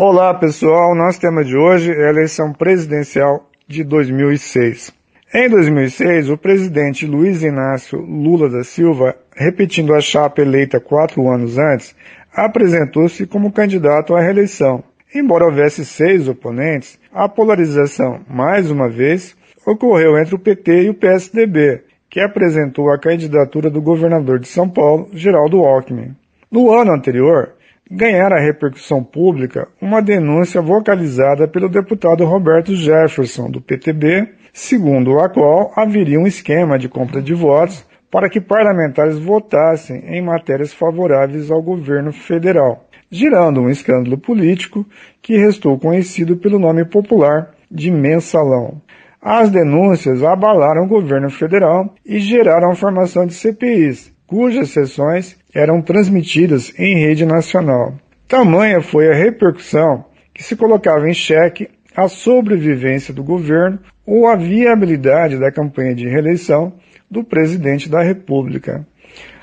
Olá pessoal, nosso tema de hoje é a eleição presidencial de 2006. Em 2006, o presidente Luiz Inácio Lula da Silva, repetindo a chapa eleita quatro anos antes, apresentou-se como candidato à reeleição. Embora houvesse seis oponentes, a polarização, mais uma vez, ocorreu entre o PT e o PSDB, que apresentou a candidatura do governador de São Paulo, Geraldo Alckmin. No ano anterior, ganhara repercussão pública uma denúncia vocalizada pelo deputado Roberto Jefferson, do PTB, segundo a qual haveria um esquema de compra de votos para que parlamentares votassem em matérias favoráveis ao governo federal, gerando um escândalo político que restou conhecido pelo nome popular de mensalão. As denúncias abalaram o governo federal e geraram a formação de CPIs, cujas sessões eram transmitidas em rede nacional. Tamanha foi a repercussão que se colocava em xeque a sobrevivência do governo ou a viabilidade da campanha de reeleição do presidente da República.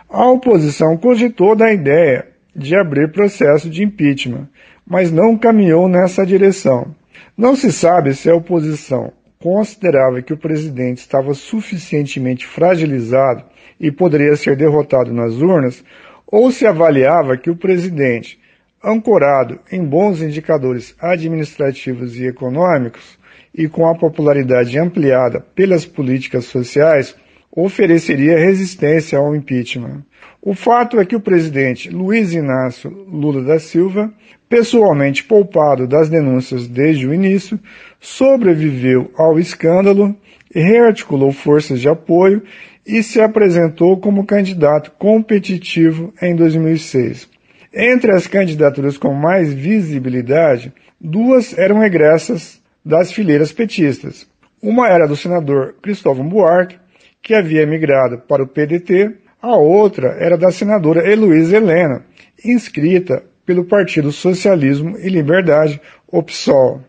A oposição cogitou da ideia de abrir processo de impeachment, mas não caminhou nessa direção. Não se sabe se a oposição considerava que o presidente estava suficientemente fragilizado e poderia ser derrotado nas urnas, ou se avaliava que o presidente, ancorado em bons indicadores administrativos e econômicos e com a popularidade ampliada pelas políticas sociais, ofereceria resistência ao impeachment. O fato é que o presidente Luiz Inácio Lula da Silva, pessoalmente poupado das denúncias desde o início, sobreviveu ao escândalo, rearticulou forças de apoio e se apresentou como candidato competitivo em 2006. Entre as candidaturas com mais visibilidade, duas eram egressas das fileiras petistas. Uma era do senador Cristóvão Buarque, que havia migrado para o PDT, a outra era da senadora Heloísa Helena, inscrita pelo Partido Socialismo e Liberdade, o PSOL.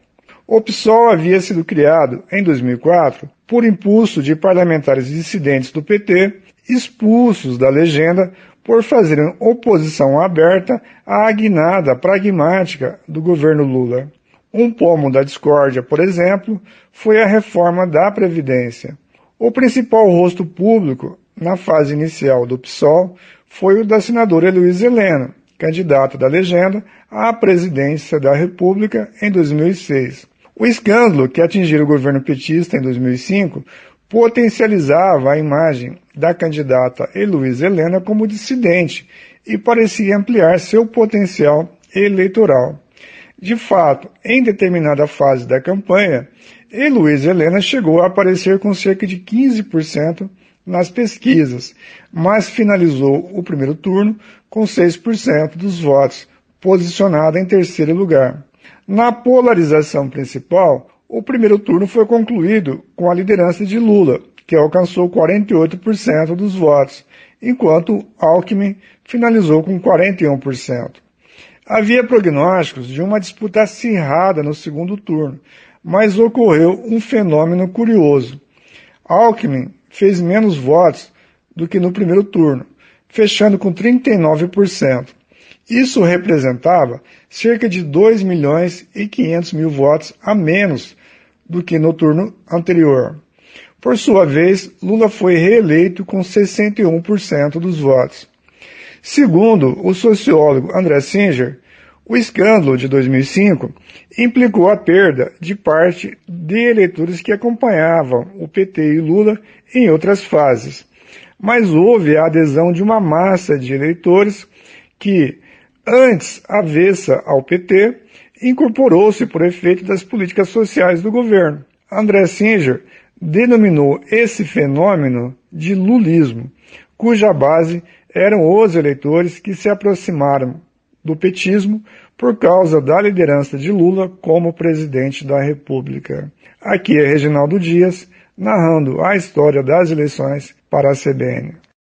O PSOL havia sido criado, em 2004, por impulso de parlamentares dissidentes do PT, expulsos da legenda por fazerem oposição aberta à guinada pragmática do governo Lula. Um pomo da discórdia, por exemplo, foi a reforma da Previdência. O principal rosto público na fase inicial do PSOL foi o da senadora Luiz Helena, candidata da legenda à presidência da República em 2006. O escândalo que atingiu o governo petista em 2005 potencializava a imagem da candidata Heloísa Helena como dissidente e parecia ampliar seu potencial eleitoral. De fato, em determinada fase da campanha, Heloísa Helena chegou a aparecer com cerca de 15% nas pesquisas, mas finalizou o primeiro turno com 6% dos votos, posicionada em terceiro lugar. Na polarização principal, o primeiro turno foi concluído com a liderança de Lula, que alcançou 48% dos votos, enquanto Alckmin finalizou com 41%. Havia prognósticos de uma disputa acirrada no segundo turno, mas ocorreu um fenômeno curioso. Alckmin fez menos votos do que no primeiro turno, fechando com 39%. Isso representava cerca de 2 milhões e 500 mil votos a menos do que no turno anterior. Por sua vez, Lula foi reeleito com 61% dos votos. Segundo o sociólogo André Singer, o escândalo de 2005 implicou a perda de parte de eleitores que acompanhavam o PT e Lula em outras fases, mas houve a adesão de uma massa de eleitores que, antes avessa ao PT, incorporou-se por efeito das políticas sociais do governo. André Singer denominou esse fenômeno de lulismo, cuja base eram os eleitores que se aproximaram do petismo por causa da liderança de Lula como presidente da República. Aqui é Reginaldo Dias, narrando a história das eleições para a CBN.